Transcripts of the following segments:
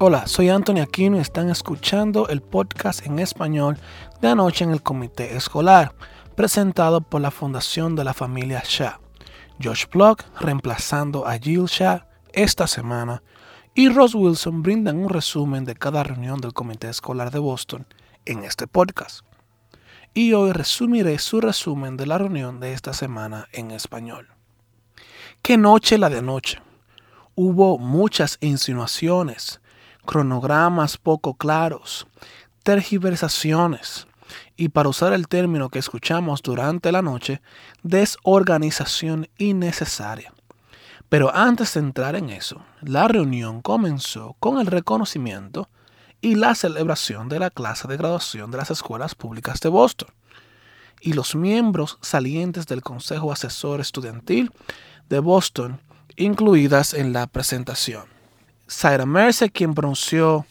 Hola, soy Anthony Aquino y están escuchando el podcast en español de anoche en el comité escolar, presentado por la Fundación de la Familia Shah. Josh Block reemplazando a Jill Shah esta semana y Ross Wilson brindan un resumen de cada reunión del comité escolar de Boston en este podcast. Y hoy resumiré su resumen de la reunión de esta semana en español. ¿Qué noche la de anoche? Hubo muchas insinuaciones, cronogramas poco claros, tergiversaciones y, para usar el término que escuchamos durante la noche, desorganización innecesaria. Pero antes de entrar en eso, la reunión comenzó con el reconocimiento y la celebración de la clase de graduación de las escuelas públicas de Boston. Y los miembros salientes del Consejo Asesor Estudiantil de Boston, incluidas en la presentación. Zaira Mercer, quien pronunció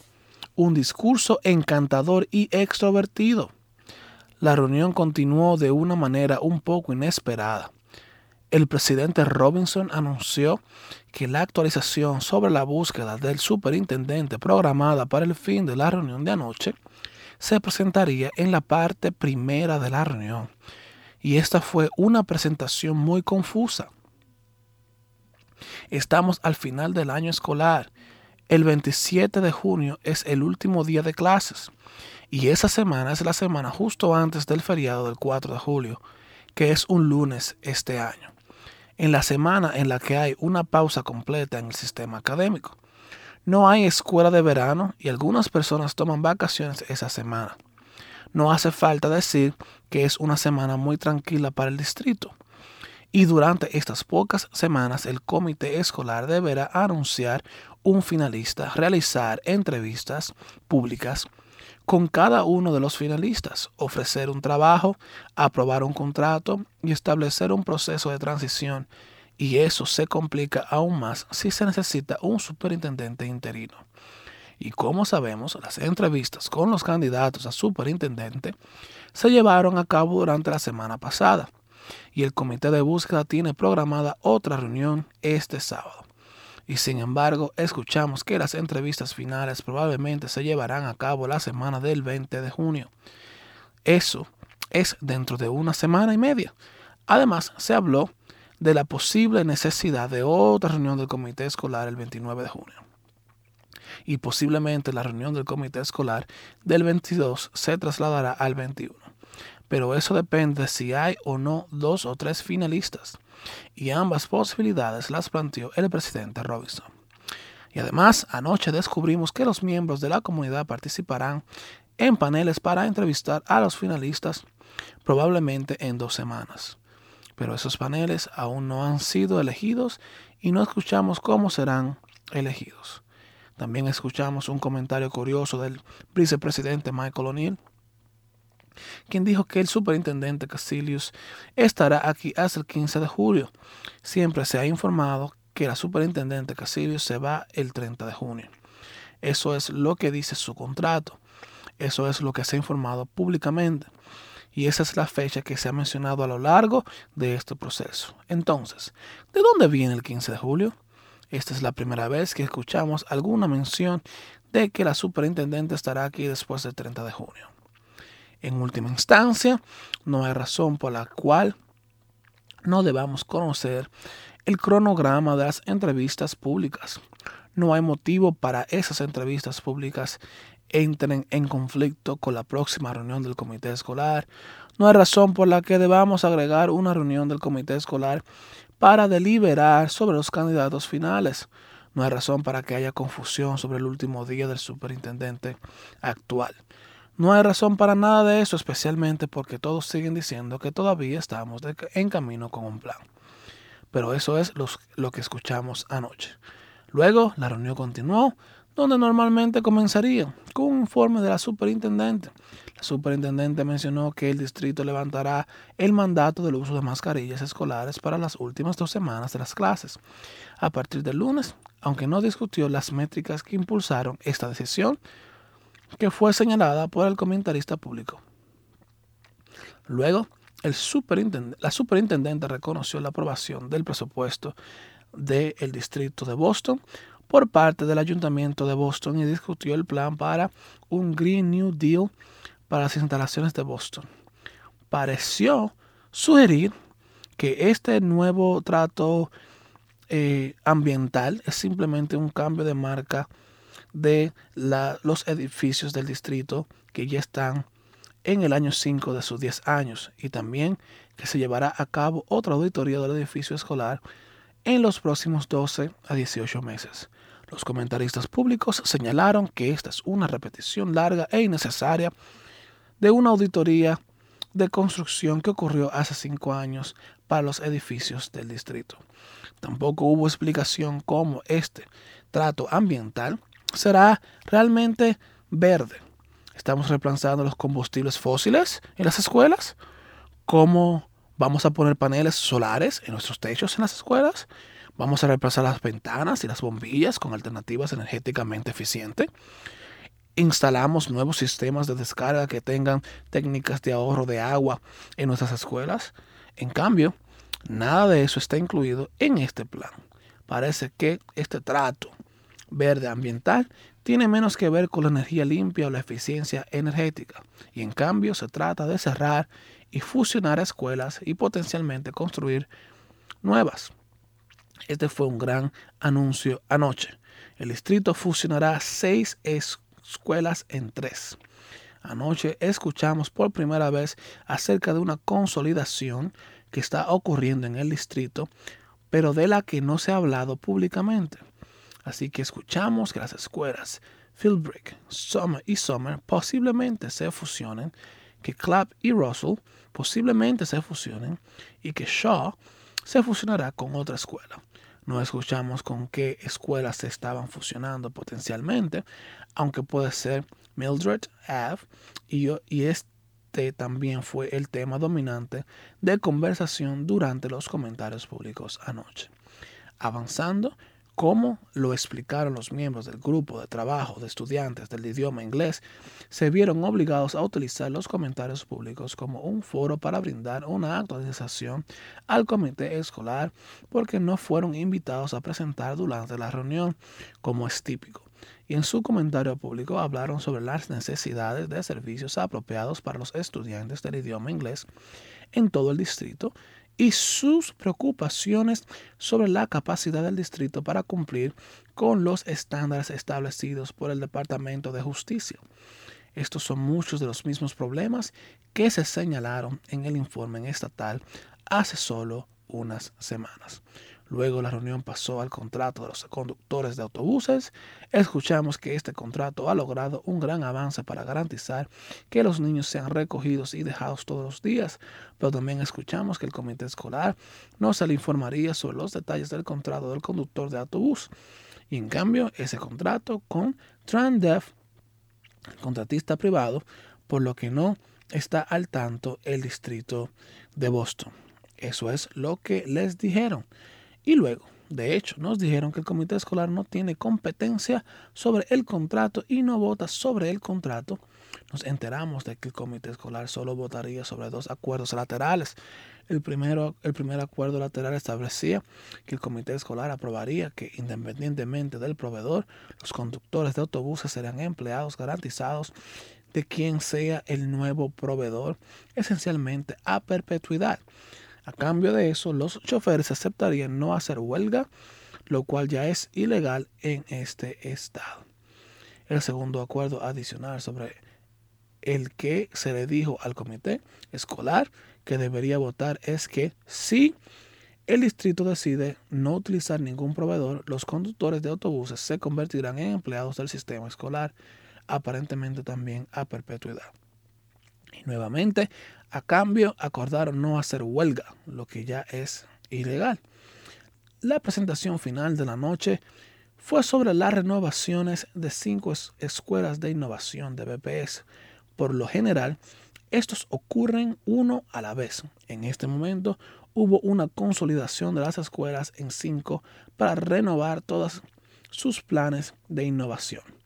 un discurso encantador y extrovertido. La reunión continuó de una manera un poco inesperada. El presidente Robinson anunció que la actualización sobre la búsqueda del superintendente programada para el fin de la reunión de anoche se presentaría en la parte primera de la reunión. Y esta fue una presentación muy confusa. Estamos al final del año escolar el 27 de junio es el último día de clases y esa semana es la semana justo antes del feriado del 4 de julio, que es un lunes este año, en la semana en la que hay una pausa completa en el sistema académico. No hay escuela de verano y algunas personas toman vacaciones esa semana. No hace falta decir que es una semana muy tranquila para el distrito. Y durante estas pocas semanas el comité escolar deberá anunciar un finalista, realizar entrevistas públicas con cada uno de los finalistas, ofrecer un trabajo, aprobar un contrato y establecer un proceso de transición. Y eso se complica aún más si se necesita un superintendente interino. Y como sabemos, las entrevistas con los candidatos a superintendente se llevaron a cabo durante la semana pasada y el comité de búsqueda tiene programada otra reunión este sábado y sin embargo escuchamos que las entrevistas finales probablemente se llevarán a cabo la semana del 20 de junio. Eso es dentro de una semana y media. Además, se habló de la posible necesidad de otra reunión del comité escolar el 29 de junio. Y posiblemente la reunión del comité escolar del 22 se trasladará al 21. Pero eso depende de si hay o no dos o tres finalistas y ambas posibilidades las planteó el presidente Robinson. Y además, anoche descubrimos que los miembros de la comunidad participarán en paneles para entrevistar a los finalistas probablemente en dos semanas. Pero esos paneles aún no han sido elegidos y no escuchamos cómo serán elegidos. También escuchamos un comentario curioso del vicepresidente Michael O'Neill quien dijo que el superintendente Casilius estará aquí hasta el 15 de julio. Siempre se ha informado que la superintendente Casilius se va el 30 de junio. Eso es lo que dice su contrato. Eso es lo que se ha informado públicamente. Y esa es la fecha que se ha mencionado a lo largo de este proceso. Entonces, ¿de dónde viene el 15 de julio? Esta es la primera vez que escuchamos alguna mención de que la superintendente estará aquí después del 30 de junio. En última instancia, no hay razón por la cual no debamos conocer el cronograma de las entrevistas públicas. No hay motivo para esas entrevistas públicas entren en conflicto con la próxima reunión del comité escolar. No hay razón por la que debamos agregar una reunión del comité escolar para deliberar sobre los candidatos finales. No hay razón para que haya confusión sobre el último día del superintendente actual. No hay razón para nada de eso, especialmente porque todos siguen diciendo que todavía estamos en camino con un plan. Pero eso es lo que escuchamos anoche. Luego la reunión continuó, donde normalmente comenzaría, con un informe de la superintendente. La superintendente mencionó que el distrito levantará el mandato del uso de mascarillas escolares para las últimas dos semanas de las clases, a partir del lunes, aunque no discutió las métricas que impulsaron esta decisión que fue señalada por el comentarista público. Luego, la superintendente reconoció la aprobación del presupuesto del distrito de Boston por parte del Ayuntamiento de Boston y discutió el plan para un Green New Deal para las instalaciones de Boston. Pareció sugerir que este nuevo trato eh, ambiental es simplemente un cambio de marca de los edificios del distrito que ya están en el año 5 de sus 10 años y también que se llevará a cabo otra auditoría del edificio escolar en los próximos 12 a 18 meses. Los comentaristas públicos señalaron que esta es una repetición larga e innecesaria de una auditoría de construcción que ocurrió hace cinco años para los edificios del distrito. Tampoco hubo explicación cómo este trato ambiental será realmente verde. Estamos reemplazando los combustibles fósiles en las escuelas. ¿Cómo vamos a poner paneles solares en nuestros techos en las escuelas? Vamos a reemplazar las ventanas y las bombillas con alternativas energéticamente eficientes. Instalamos nuevos sistemas de descarga que tengan técnicas de ahorro de agua en nuestras escuelas. En cambio, nada de eso está incluido en este plan. Parece que este trato verde ambiental tiene menos que ver con la energía limpia o la eficiencia energética, y en cambio se trata de cerrar y fusionar escuelas y potencialmente construir nuevas. Este fue un gran anuncio anoche. El distrito fusionará seis escuelas en tres. Anoche escuchamos por primera vez acerca de una consolidación que está ocurriendo en el distrito, pero de la que no se ha hablado públicamente. Así que escuchamos que las escuelas Philbrick, Summer y Summer posiblemente se fusionen, que Clapp y Russell posiblemente se fusionen y que Shaw se fusionará con otra escuela. No escuchamos con qué escuelas se estaban fusionando potencialmente, aunque puede ser Mildred Ave, y, y este también fue el tema dominante de conversación durante los comentarios públicos anoche. Avanzando, como lo explicaron los miembros del grupo de trabajo de estudiantes del idioma inglés, se vieron obligados a utilizar los comentarios públicos como un foro para brindar una actualización al comité escolar porque no fueron invitados a presentar durante la reunión como es típico. Y en su comentario público hablaron sobre las necesidades de servicios apropiados para los estudiantes del idioma inglés en todo el distrito y sus preocupaciones sobre la capacidad del distrito para cumplir con los estándares establecidos por el Departamento de Justicia. Estos son muchos de los mismos problemas que se señalaron en el informe estatal hace solo unas semanas. Luego la reunión pasó al contrato de los conductores de autobuses. Escuchamos que este contrato ha logrado un gran avance para garantizar que los niños sean recogidos y dejados todos los días, pero también escuchamos que el comité escolar no se le informaría sobre los detalles del contrato del conductor de autobús. Y en cambio, ese contrato con Trandef, el contratista privado, por lo que no está al tanto el distrito de Boston. Eso es lo que les dijeron. Y luego, de hecho, nos dijeron que el comité escolar no tiene competencia sobre el contrato y no vota sobre el contrato. Nos enteramos de que el comité escolar solo votaría sobre dos acuerdos laterales. El, primero, el primer acuerdo lateral establecía que el comité escolar aprobaría que independientemente del proveedor, los conductores de autobuses serán empleados garantizados de quien sea el nuevo proveedor, esencialmente a perpetuidad. A cambio de eso, los choferes aceptarían no hacer huelga, lo cual ya es ilegal en este estado. El segundo acuerdo adicional sobre el que se le dijo al comité escolar que debería votar es que si el distrito decide no utilizar ningún proveedor, los conductores de autobuses se convertirán en empleados del sistema escolar, aparentemente también a perpetuidad. Nuevamente, a cambio, acordaron no hacer huelga, lo que ya es ilegal. La presentación final de la noche fue sobre las renovaciones de cinco escuelas de innovación de BPS. Por lo general, estos ocurren uno a la vez. En este momento hubo una consolidación de las escuelas en cinco para renovar todos sus planes de innovación.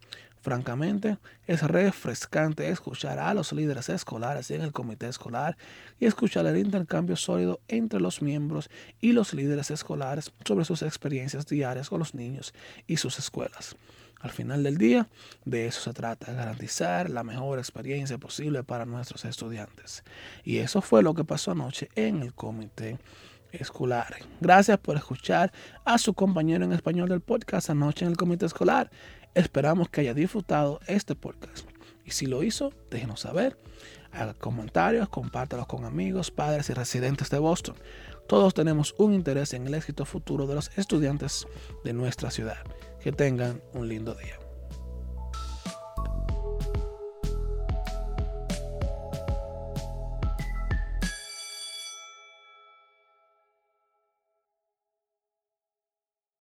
Francamente, es refrescante escuchar a los líderes escolares en el comité escolar y escuchar el intercambio sólido entre los miembros y los líderes escolares sobre sus experiencias diarias con los niños y sus escuelas. Al final del día, de eso se trata, garantizar la mejor experiencia posible para nuestros estudiantes. Y eso fue lo que pasó anoche en el comité escolar. Gracias por escuchar a su compañero en español del podcast anoche en el comité escolar. Esperamos que haya disfrutado este podcast. Y si lo hizo, déjenos saber. Haga comentarios, compártalos con amigos, padres y residentes de Boston. Todos tenemos un interés en el éxito futuro de los estudiantes de nuestra ciudad. Que tengan un lindo día.